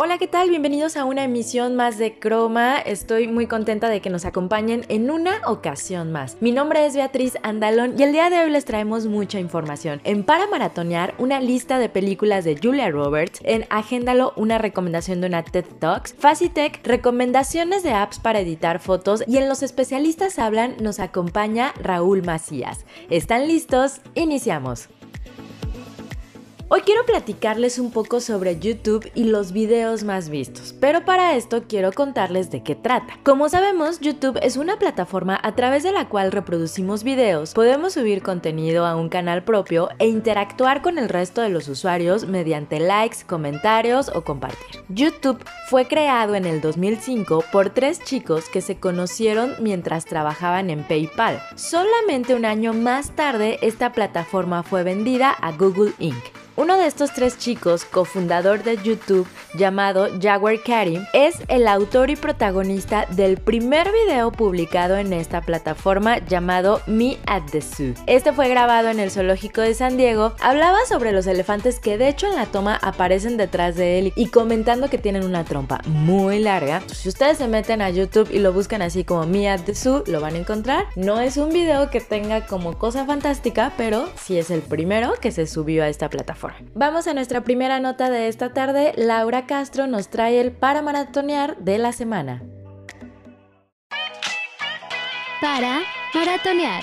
Hola, ¿qué tal? Bienvenidos a una emisión más de Croma. Estoy muy contenta de que nos acompañen en una ocasión más. Mi nombre es Beatriz Andalón y el día de hoy les traemos mucha información. En Para Maratonear, una lista de películas de Julia Roberts. En Agéndalo, una recomendación de una TED Talks. Facitech, recomendaciones de apps para editar fotos. Y en Los Especialistas Hablan, nos acompaña Raúl Macías. ¿Están listos? Iniciamos. Hoy quiero platicarles un poco sobre YouTube y los videos más vistos, pero para esto quiero contarles de qué trata. Como sabemos, YouTube es una plataforma a través de la cual reproducimos videos, podemos subir contenido a un canal propio e interactuar con el resto de los usuarios mediante likes, comentarios o compartir. YouTube fue creado en el 2005 por tres chicos que se conocieron mientras trabajaban en PayPal. Solamente un año más tarde, esta plataforma fue vendida a Google Inc. Uno de estos tres chicos, cofundador de YouTube llamado Jaguar Karim, es el autor y protagonista del primer video publicado en esta plataforma llamado Me at the Zoo. Este fue grabado en el zoológico de San Diego, hablaba sobre los elefantes que de hecho en la toma aparecen detrás de él y comentando que tienen una trompa muy larga. Si ustedes se meten a YouTube y lo buscan así como Me at the Zoo, lo van a encontrar. No es un video que tenga como cosa fantástica, pero sí es el primero que se subió a esta plataforma. Vamos a nuestra primera nota de esta tarde. Laura Castro nos trae el para maratonear de la semana. Para maratonear.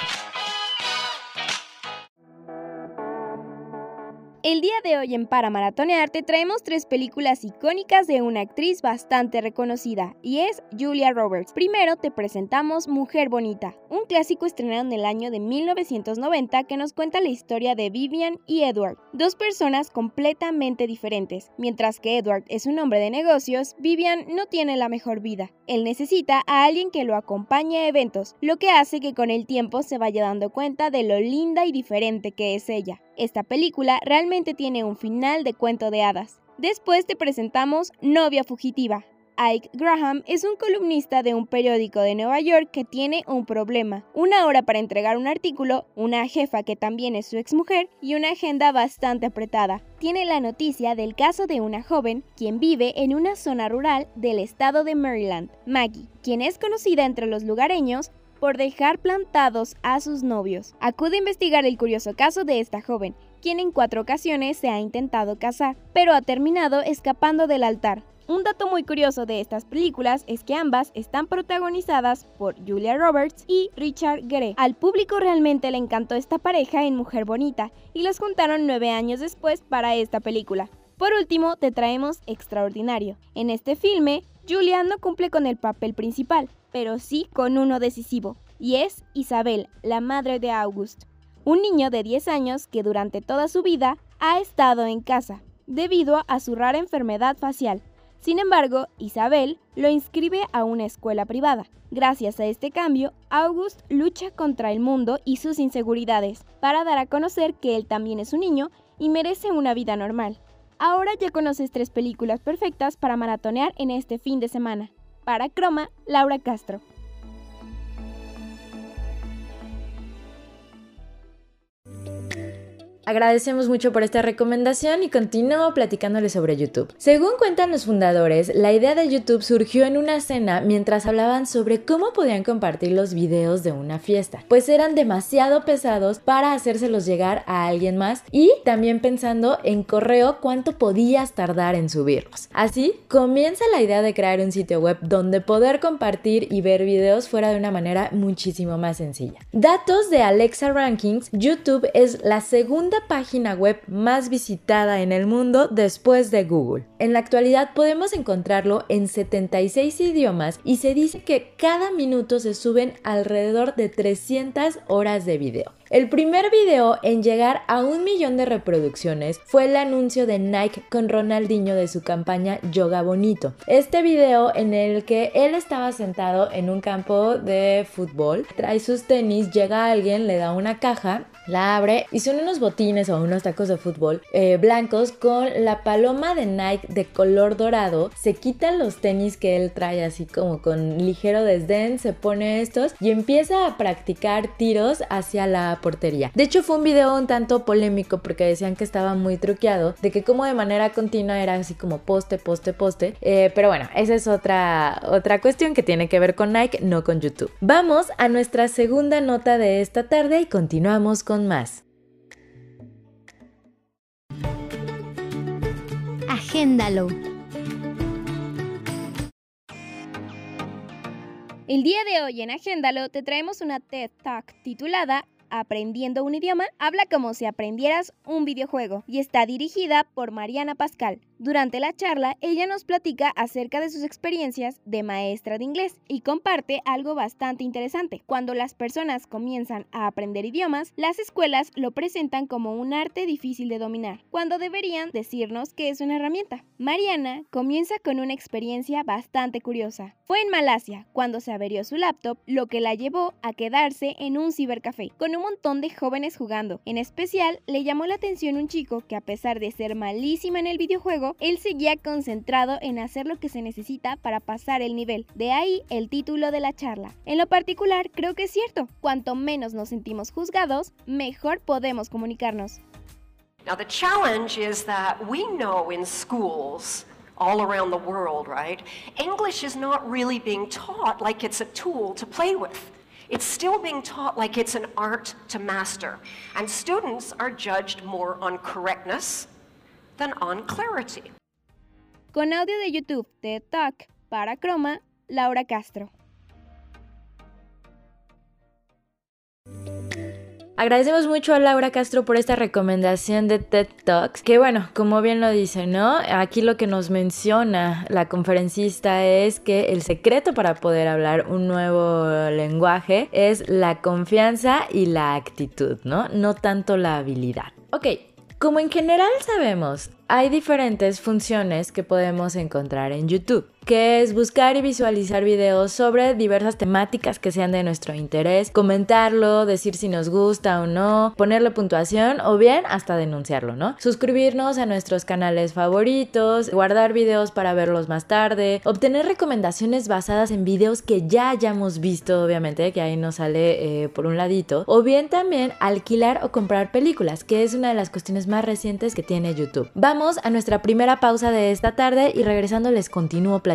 El día de hoy en Para Maratonear te traemos tres películas icónicas de una actriz bastante reconocida, y es Julia Roberts. Primero te presentamos Mujer Bonita, un clásico estrenado en el año de 1990 que nos cuenta la historia de Vivian y Edward, dos personas completamente diferentes. Mientras que Edward es un hombre de negocios, Vivian no tiene la mejor vida. Él necesita a alguien que lo acompañe a eventos, lo que hace que con el tiempo se vaya dando cuenta de lo linda y diferente que es ella. Esta película realmente tiene un final de cuento de hadas. Después te presentamos Novia Fugitiva. Ike Graham es un columnista de un periódico de Nueva York que tiene un problema, una hora para entregar un artículo, una jefa que también es su exmujer y una agenda bastante apretada. Tiene la noticia del caso de una joven quien vive en una zona rural del estado de Maryland, Maggie, quien es conocida entre los lugareños por dejar plantados a sus novios. Acude a investigar el curioso caso de esta joven, quien en cuatro ocasiones se ha intentado casar, pero ha terminado escapando del altar. Un dato muy curioso de estas películas es que ambas están protagonizadas por Julia Roberts y Richard Gere. Al público realmente le encantó esta pareja en Mujer Bonita y los juntaron nueve años después para esta película. Por último, te traemos Extraordinario. En este filme, Julia no cumple con el papel principal, pero sí con uno decisivo, y es Isabel, la madre de August, un niño de 10 años que durante toda su vida ha estado en casa, debido a su rara enfermedad facial. Sin embargo, Isabel lo inscribe a una escuela privada. Gracias a este cambio, August lucha contra el mundo y sus inseguridades para dar a conocer que él también es un niño y merece una vida normal. Ahora ya conoces tres películas perfectas para maratonear en este fin de semana. Para Croma, Laura Castro. Agradecemos mucho por esta recomendación y continúo platicándoles sobre YouTube. Según cuentan los fundadores, la idea de YouTube surgió en una cena mientras hablaban sobre cómo podían compartir los videos de una fiesta, pues eran demasiado pesados para hacérselos llegar a alguien más y también pensando en correo cuánto podías tardar en subirlos. Así comienza la idea de crear un sitio web donde poder compartir y ver videos fuera de una manera muchísimo más sencilla. Datos de Alexa Rankings, YouTube es la segunda página web más visitada en el mundo después de Google. En la actualidad podemos encontrarlo en 76 idiomas y se dice que cada minuto se suben alrededor de 300 horas de video. El primer video en llegar a un millón de reproducciones fue el anuncio de Nike con Ronaldinho de su campaña Yoga Bonito. Este video en el que él estaba sentado en un campo de fútbol, trae sus tenis, llega alguien, le da una caja La abre y son unos botines o unos tacos de fútbol eh, blancos con la paloma de Nike de color dorado. Se quitan los tenis que él trae así como con ligero desdén, se pone estos y empieza a practicar tiros hacia la portería. De hecho fue un video un tanto polémico porque decían que estaba muy truqueado, de que como de manera continua era así como poste, poste, poste. Eh, pero bueno, esa es otra, otra cuestión que tiene que ver con Nike, no con YouTube. Vamos a nuestra segunda nota de esta tarde y continuamos con más. Agéndalo. El día de hoy en Agéndalo te traemos una TED Talk titulada Aprendiendo un idioma, habla como si aprendieras un videojuego y está dirigida por Mariana Pascal. Durante la charla, ella nos platica acerca de sus experiencias de maestra de inglés y comparte algo bastante interesante. Cuando las personas comienzan a aprender idiomas, las escuelas lo presentan como un arte difícil de dominar, cuando deberían decirnos que es una herramienta. Mariana comienza con una experiencia bastante curiosa. Fue en Malasia, cuando se averió su laptop, lo que la llevó a quedarse en un cibercafé, con un montón de jóvenes jugando. En especial, le llamó la atención un chico que a pesar de ser malísima en el videojuego, él seguía concentrado en hacer lo que se necesita para pasar el nivel. De ahí el título de la charla. En lo particular, creo que es cierto. Cuanto menos nos sentimos juzgados, mejor podemos comunicarnos. Now, the challenge is that we know in schools all around the world, right? English is not really being taught like it's a tool to play with. It's still being taught like it's an art to master. And students are judged more on correctness than on clarity. Con audio de YouTube de Talk para Croma, Laura Castro. Agradecemos mucho a Laura Castro por esta recomendación de TED Talks, que bueno, como bien lo dice, ¿no? Aquí lo que nos menciona la conferencista es que el secreto para poder hablar un nuevo lenguaje es la confianza y la actitud, ¿no? No tanto la habilidad. Ok, como en general sabemos, hay diferentes funciones que podemos encontrar en YouTube que es buscar y visualizar videos sobre diversas temáticas que sean de nuestro interés, comentarlo, decir si nos gusta o no, ponerle puntuación o bien hasta denunciarlo, ¿no? Suscribirnos a nuestros canales favoritos, guardar videos para verlos más tarde, obtener recomendaciones basadas en videos que ya hayamos visto, obviamente, que ahí nos sale eh, por un ladito, o bien también alquilar o comprar películas, que es una de las cuestiones más recientes que tiene YouTube. Vamos a nuestra primera pausa de esta tarde y regresando les continúo platicando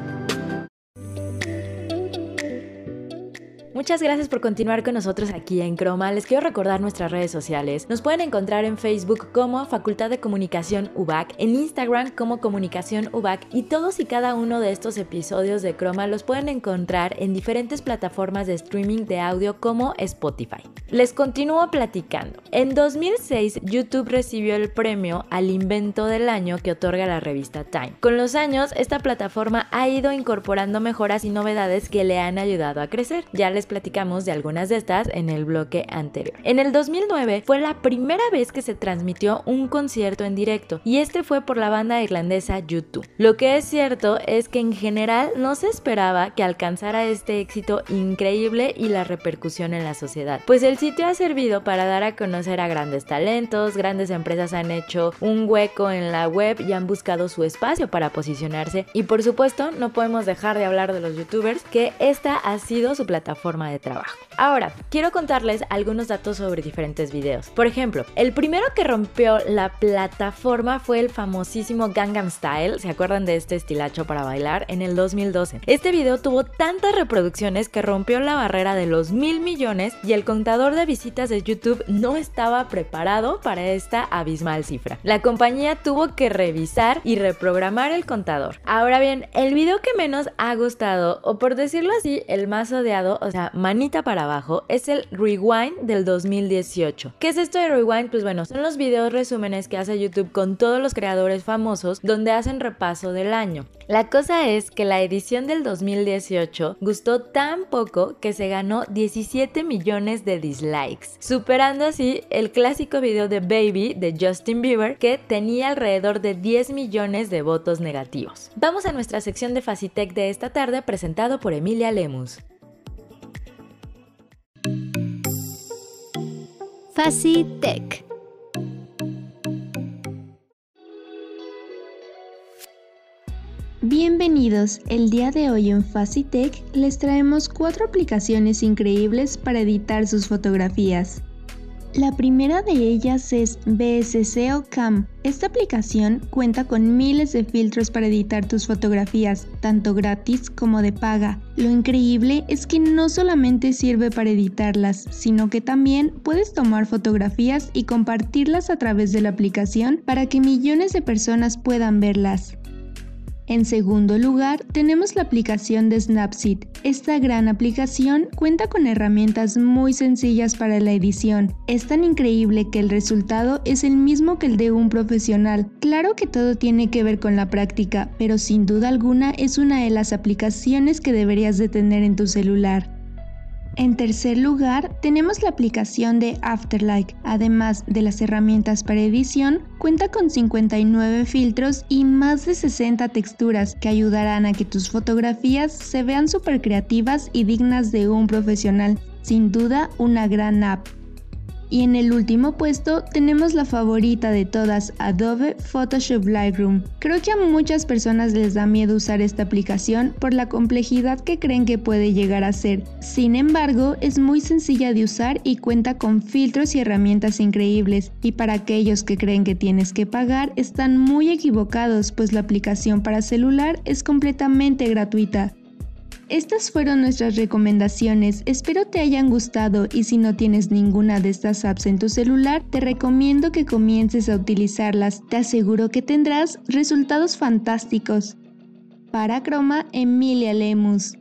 Muchas gracias por continuar con nosotros aquí en Croma. Les quiero recordar nuestras redes sociales. Nos pueden encontrar en Facebook como Facultad de Comunicación UBAC, en Instagram como Comunicación UBAC y todos y cada uno de estos episodios de Croma los pueden encontrar en diferentes plataformas de streaming de audio como Spotify. Les continúo platicando. En 2006 YouTube recibió el premio al invento del año que otorga la revista Time. Con los años esta plataforma ha ido incorporando mejoras y novedades que le han ayudado a crecer. Ya les platicamos de algunas de estas en el bloque anterior. En el 2009 fue la primera vez que se transmitió un concierto en directo y este fue por la banda irlandesa YouTube. Lo que es cierto es que en general no se esperaba que alcanzara este éxito increíble y la repercusión en la sociedad, pues el sitio ha servido para dar a conocer a grandes talentos, grandes empresas han hecho un hueco en la web y han buscado su espacio para posicionarse y por supuesto no podemos dejar de hablar de los youtubers que esta ha sido su plataforma de trabajo. Ahora, quiero contarles algunos datos sobre diferentes videos. Por ejemplo, el primero que rompió la plataforma fue el famosísimo Gangnam Style, ¿se acuerdan de este estilacho para bailar? En el 2012. Este video tuvo tantas reproducciones que rompió la barrera de los mil millones y el contador de visitas de YouTube no estaba preparado para esta abismal cifra. La compañía tuvo que revisar y reprogramar el contador. Ahora bien, el video que menos ha gustado, o por decirlo así, el más odiado, o sea, Manita para abajo es el Rewind del 2018. ¿Qué es esto de Rewind? Pues bueno, son los videos resúmenes que hace YouTube con todos los creadores famosos donde hacen repaso del año. La cosa es que la edición del 2018 gustó tan poco que se ganó 17 millones de dislikes, superando así el clásico video de Baby de Justin Bieber que tenía alrededor de 10 millones de votos negativos. Vamos a nuestra sección de Facitech de esta tarde presentado por Emilia Lemus. Facitech. Bienvenidos, el día de hoy en Facitech les traemos cuatro aplicaciones increíbles para editar sus fotografías. La primera de ellas es BSC Cam. Esta aplicación cuenta con miles de filtros para editar tus fotografías, tanto gratis como de paga. Lo increíble es que no solamente sirve para editarlas, sino que también puedes tomar fotografías y compartirlas a través de la aplicación para que millones de personas puedan verlas. En segundo lugar, tenemos la aplicación de Snapseed. Esta gran aplicación cuenta con herramientas muy sencillas para la edición. Es tan increíble que el resultado es el mismo que el de un profesional. Claro que todo tiene que ver con la práctica, pero sin duda alguna es una de las aplicaciones que deberías de tener en tu celular. En tercer lugar, tenemos la aplicación de Afterlight. Además de las herramientas para edición, cuenta con 59 filtros y más de 60 texturas que ayudarán a que tus fotografías se vean súper creativas y dignas de un profesional. Sin duda, una gran app. Y en el último puesto tenemos la favorita de todas, Adobe Photoshop Lightroom. Creo que a muchas personas les da miedo usar esta aplicación por la complejidad que creen que puede llegar a ser. Sin embargo, es muy sencilla de usar y cuenta con filtros y herramientas increíbles. Y para aquellos que creen que tienes que pagar, están muy equivocados, pues la aplicación para celular es completamente gratuita. Estas fueron nuestras recomendaciones, espero te hayan gustado y si no tienes ninguna de estas apps en tu celular, te recomiendo que comiences a utilizarlas, te aseguro que tendrás resultados fantásticos. Para Croma, Emilia Lemus.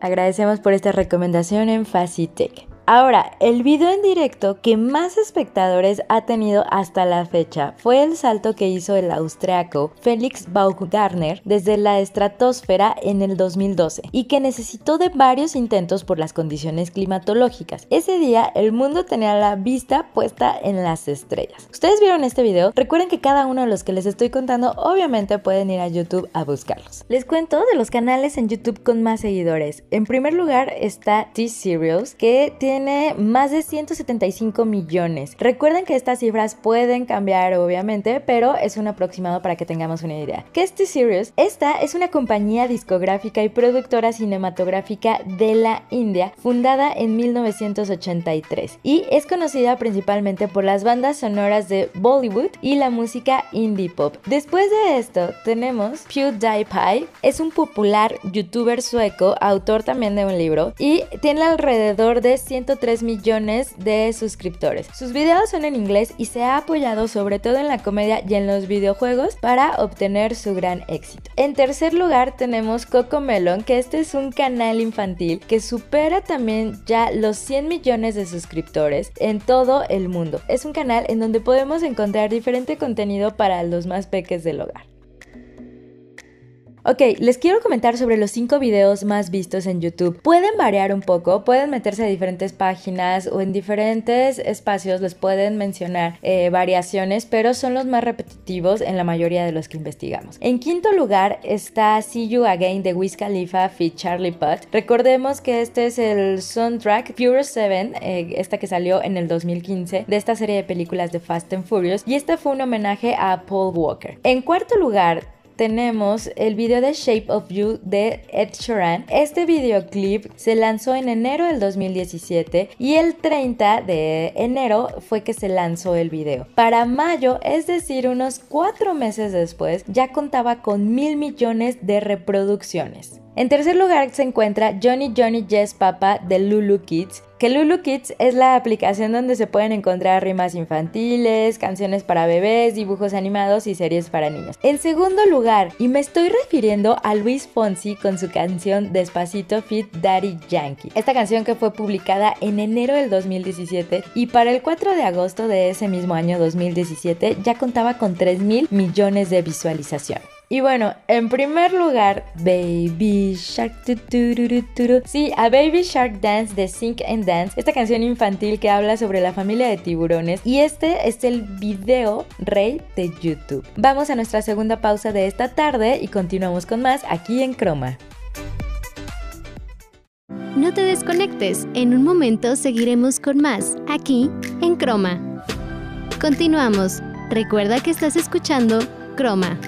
Agradecemos por esta recomendación en Facitech. Ahora, el video en directo que más espectadores ha tenido hasta la fecha fue el salto que hizo el austriaco Felix Baumgartner desde la estratosfera en el 2012 y que necesitó de varios intentos por las condiciones climatológicas. Ese día el mundo tenía la vista puesta en las estrellas. ¿Ustedes vieron este video? Recuerden que cada uno de los que les estoy contando obviamente pueden ir a YouTube a buscarlos. Les cuento de los canales en YouTube con más seguidores. En primer lugar está T-Serials que tiene tiene más de 175 millones. Recuerden que estas cifras pueden cambiar obviamente, pero es un aproximado para que tengamos una idea. ¿Qué es T-Series? Esta es una compañía discográfica y productora cinematográfica de la India, fundada en 1983 y es conocida principalmente por las bandas sonoras de Bollywood y la música indie pop. Después de esto tenemos PewDiePie, es un popular youtuber sueco, autor también de un libro y tiene alrededor de 100 103 millones de suscriptores. Sus videos son en inglés y se ha apoyado sobre todo en la comedia y en los videojuegos para obtener su gran éxito. En tercer lugar tenemos Coco Melon, que este es un canal infantil que supera también ya los 100 millones de suscriptores en todo el mundo. Es un canal en donde podemos encontrar diferente contenido para los más peques del hogar. Ok, les quiero comentar sobre los 5 videos más vistos en YouTube. Pueden variar un poco, pueden meterse a diferentes páginas o en diferentes espacios les pueden mencionar eh, variaciones, pero son los más repetitivos en la mayoría de los que investigamos. En quinto lugar está See You Again de Wiz Khalifa feat Charlie Putt. Recordemos que este es el soundtrack Pure 7, eh, esta que salió en el 2015 de esta serie de películas de Fast and Furious y este fue un homenaje a Paul Walker. En cuarto lugar tenemos el video de Shape of You de Ed Sheeran. Este videoclip se lanzó en enero del 2017 y el 30 de enero fue que se lanzó el video. Para mayo, es decir, unos cuatro meses después, ya contaba con mil millones de reproducciones. En tercer lugar se encuentra Johnny Johnny Yes Papa de Lulu Kids, que Lulu Kids es la aplicación donde se pueden encontrar rimas infantiles, canciones para bebés, dibujos animados y series para niños. En segundo lugar, y me estoy refiriendo a Luis Fonsi con su canción Despacito Fit Daddy Yankee. Esta canción que fue publicada en enero del 2017 y para el 4 de agosto de ese mismo año 2017 ya contaba con 3 mil millones de visualizaciones. Y bueno, en primer lugar, Baby Shark. Sí, a Baby Shark Dance de Sink and Dance, esta canción infantil que habla sobre la familia de tiburones. Y este es el video rey de YouTube. Vamos a nuestra segunda pausa de esta tarde y continuamos con más aquí en Croma. No te desconectes, en un momento seguiremos con más aquí en Croma. Continuamos. Recuerda que estás escuchando Croma.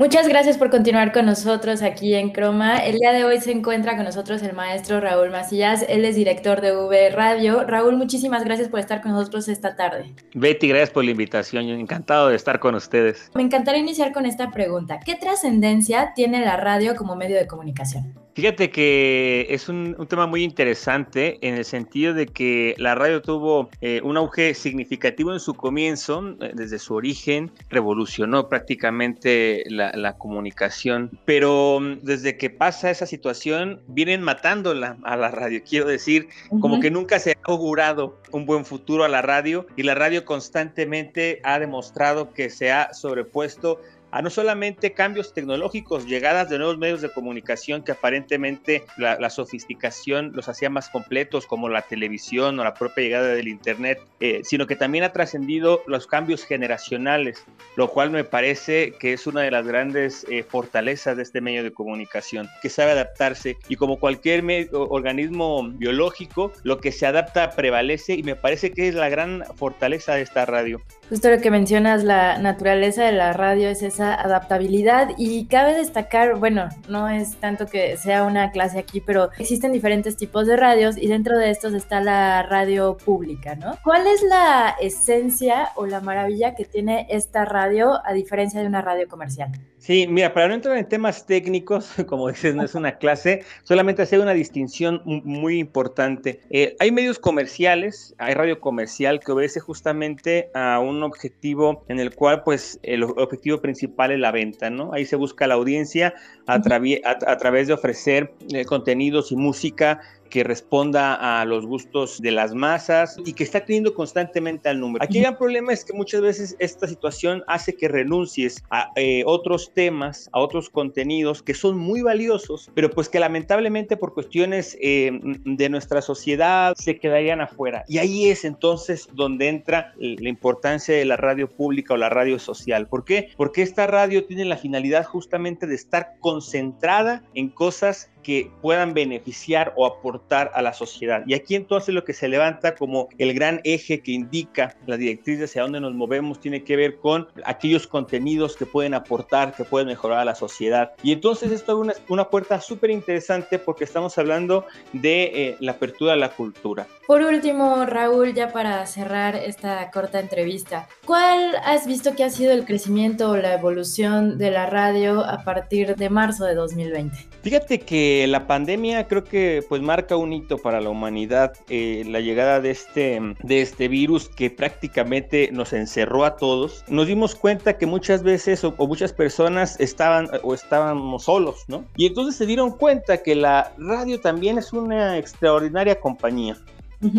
Muchas gracias por continuar con nosotros aquí en Croma. El día de hoy se encuentra con nosotros el maestro Raúl Macías. Él es director de V Radio. Raúl, muchísimas gracias por estar con nosotros esta tarde. Betty, gracias por la invitación. Encantado de estar con ustedes. Me encantaría iniciar con esta pregunta. ¿Qué trascendencia tiene la radio como medio de comunicación? Fíjate que es un, tema muy interesante en el sentido de que la radio tuvo eh, un auge significativo en su comienzo, eh, desde su origen, revolucionó prácticamente la, comunicación, pero mm, desde que pasa esa situación vienen matándola a la radio, quiero decir, como que nunca se ha augurado un buen futuro a la radio y la radio constantemente ha demostrado que se ha sobrepuesto a no solamente cambios tecnológicos, llegadas de nuevos medios de comunicación que aparentemente la, sofisticación los hacía más completos, como la televisión o la propia llegada del Internet, eh, sino que también ha trascendido los cambios generacionales, lo cual me parece que es una de las grandes eh, fortalezas de este medio de comunicación, que sabe adaptarse y como cualquier organismo biológico, lo que se adapta prevalece y me parece que es la gran fortaleza de esta radio. Justo lo que mencionas, la naturaleza de la radio es esa adaptabilidad y cabe destacar, bueno, no es tanto que sea una clase aquí, pero existen diferentes tipos de radios y dentro de estos está la radio pública, ¿no? ¿Cuál es la esencia o la maravilla que tiene esta radio a diferencia de una radio comercial? Sí, mira, para no entrar en temas técnicos, como dices, no es una clase, solamente hacer una distinción muy importante. Eh, hay medios comerciales, hay radio comercial que obedece justamente a un objetivo en el cual, pues, el objetivo principal es la venta, ¿no? Ahí se busca la audiencia a, a, través de ofrecer eh, contenidos y música que responda a los gustos de las masas y que está teniendo constantemente al número. Aquí el gran problema es que muchas veces esta situación hace que renuncies a eh, otros temas, a otros contenidos que son muy valiosos, pero pues que lamentablemente por cuestiones eh, de nuestra sociedad se quedarían afuera. Y ahí es entonces donde entra la importancia de la radio pública o la radio social. ¿Por qué? Porque esta radio tiene la finalidad justamente de estar concentrada en cosas que puedan beneficiar o aportar a la sociedad. Y aquí entonces lo que se levanta como el gran eje que indica la directriz hacia dónde nos movemos tiene que ver con aquellos contenidos que pueden aportar, que pueden mejorar a la sociedad. Y entonces esto es una, una puerta súper interesante porque estamos hablando de eh, la apertura a la cultura. Por último, Raúl, ya para cerrar esta corta entrevista, ¿cuál has visto que ha sido el crecimiento o la evolución de la radio a partir de marzo de 2020? Fíjate que la pandemia creo que pues marca un hito para la humanidad, eh, la llegada de este, de este virus que prácticamente nos encerró a todos. Nos dimos cuenta que muchas veces o, o muchas personas estaban o estábamos solos, ¿no? Y entonces se dieron cuenta que la radio también es una extraordinaria compañía.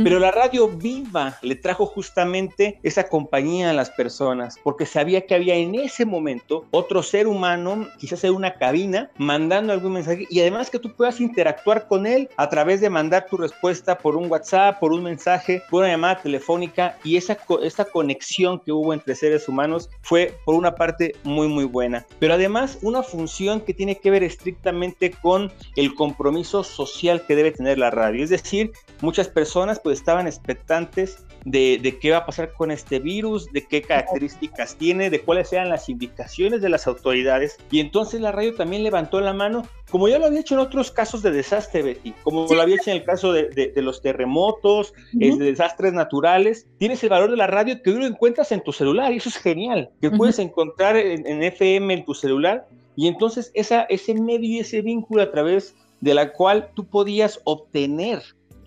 Pero la radio viva le trajo justamente esa compañía a las personas, porque sabía que había en ese momento otro ser humano, quizás en una cabina, mandando algún mensaje y además que tú puedas interactuar con él a través de mandar tu respuesta por un WhatsApp, por un mensaje, por una llamada telefónica y esa, esa conexión que hubo entre seres humanos fue por una parte muy muy buena. Pero además una función que tiene que ver estrictamente con el compromiso social que debe tener la radio. Es decir, muchas personas pues estaban expectantes de, qué va a pasar con este virus, de qué características tiene, de cuáles eran las indicaciones de las autoridades. Y entonces la radio también levantó la mano, como ya lo había hecho en otros casos de desastre, Betty, como lo había hecho en el caso de, los terremotos, de desastres naturales. Tienes el valor de la radio que hoy lo encuentras en tu celular y eso es genial, que puedes encontrar en, FM en tu celular Y entonces esa, ese medio y ese vínculo a través de la cual tú podías obtener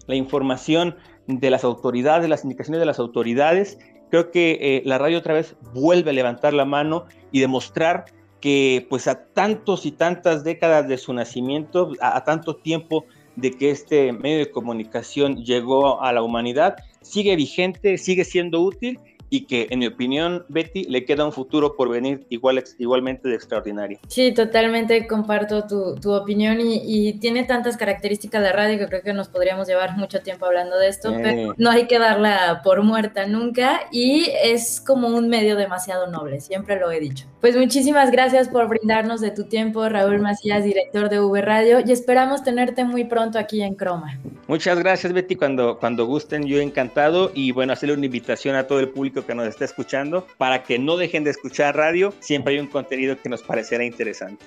la información de las autoridades, las indicaciones de las autoridades, creo que eh, la radio otra vez vuelve a levantar la mano y demostrar que pues a tantos y tantas décadas de su nacimiento, a tanto tiempo de que este medio de comunicación llegó a la humanidad, sigue vigente, sigue siendo útil y que en mi opinión, Betty, le queda un futuro por venir igual, igualmente de extraordinario. Sí, totalmente comparto tu, tu opinión y, y, tiene tantas características de radio que creo que nos podríamos llevar mucho tiempo hablando de esto, pero no hay que darla por muerta nunca y es como un medio demasiado noble, siempre lo he dicho. Pues muchísimas gracias por brindarnos de tu tiempo, Raúl Macías, director de V Radio, y esperamos tenerte muy pronto aquí en Croma. Muchas gracias, Betty, cuando, cuando gusten, yo encantado y bueno, hacerle una invitación a todo el público que nos está escuchando para que no dejen de escuchar radio. Siempre hay un contenido que nos parecerá interesante.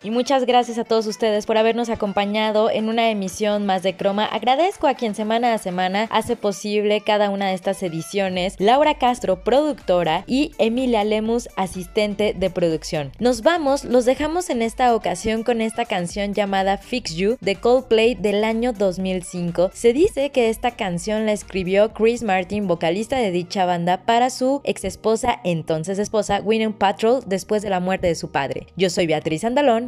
Y muchas gracias a todos ustedes por habernos acompañado en una emisión más de Croma. Agradezco a quien semana a semana hace posible cada una de estas ediciones. Laura Castro, productora, y Emilia Lemus, asistente de producción. Nos vamos, los dejamos en esta ocasión con esta canción llamada Fix You de Coldplay del año 2005. Se dice que esta canción la escribió Chris Martin, vocalista de dicha banda, para su ex esposa, entonces esposa, Winnie Patrol, después de la muerte de su padre. Yo soy Beatriz Andalón.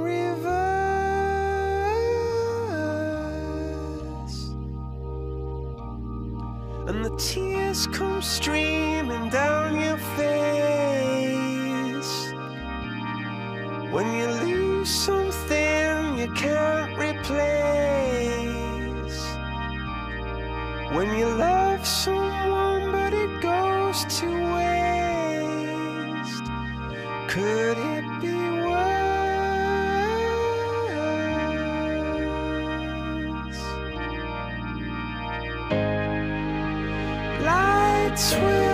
and the tears come streaming down your face. When you lose something you can't replace. between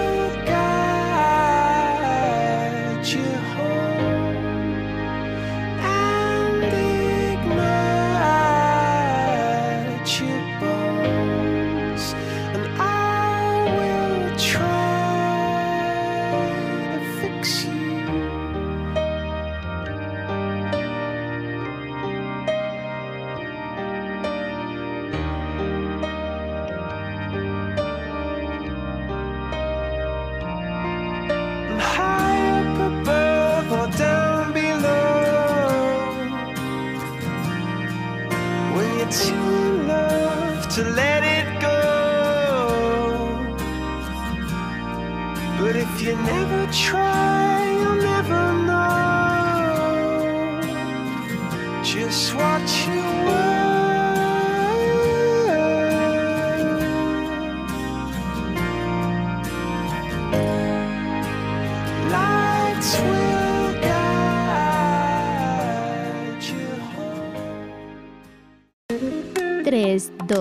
Too in love to let it go. But if you never try,